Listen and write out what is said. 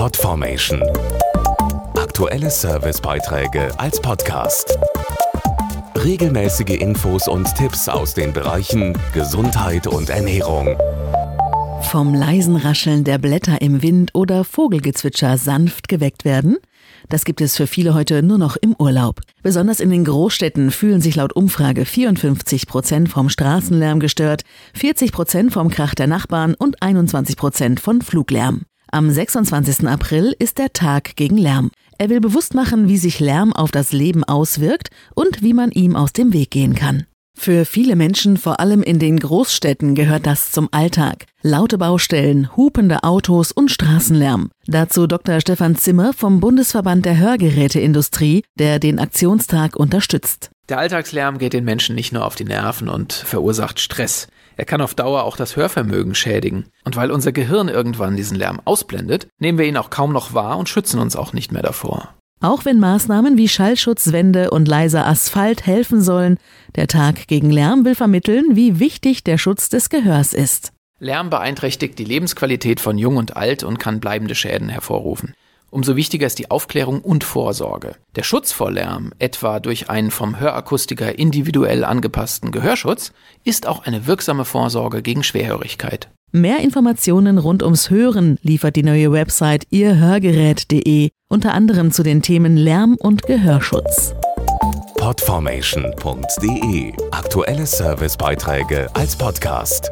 Podformation. Aktuelle Servicebeiträge als Podcast. Regelmäßige Infos und Tipps aus den Bereichen Gesundheit und Ernährung. Vom leisen Rascheln der Blätter im Wind oder Vogelgezwitscher sanft geweckt werden? Das gibt es für viele heute nur noch im Urlaub. Besonders in den Großstädten fühlen sich laut Umfrage 54 Prozent vom Straßenlärm gestört, 40 Prozent vom Krach der Nachbarn und 21 Prozent von Fluglärm. Am 26. April ist der Tag gegen Lärm. Er will bewusst machen, wie sich Lärm auf das Leben auswirkt und wie man ihm aus dem Weg gehen kann. Für viele Menschen, vor allem in den Großstädten, gehört das zum Alltag. Laute Baustellen, hupende Autos und Straßenlärm. Dazu Dr. Stefan Zimmer vom Bundesverband der Hörgeräteindustrie, der den Aktionstag unterstützt. Der Alltagslärm geht den Menschen nicht nur auf die Nerven und verursacht Stress. Er kann auf Dauer auch das Hörvermögen schädigen. Und weil unser Gehirn irgendwann diesen Lärm ausblendet, nehmen wir ihn auch kaum noch wahr und schützen uns auch nicht mehr davor. Auch wenn Maßnahmen wie Schallschutzwände und leiser Asphalt helfen sollen, der Tag gegen Lärm will vermitteln, wie wichtig der Schutz des Gehörs ist. Lärm beeinträchtigt die Lebensqualität von Jung und Alt und kann bleibende Schäden hervorrufen. Umso wichtiger ist die Aufklärung und Vorsorge. Der Schutz vor Lärm, etwa durch einen vom Hörakustiker individuell angepassten Gehörschutz, ist auch eine wirksame Vorsorge gegen Schwerhörigkeit. Mehr Informationen rund ums Hören liefert die neue Website ihrhörgerät.de, unter anderem zu den Themen Lärm und Gehörschutz. Podformation.de Aktuelle Servicebeiträge als Podcast.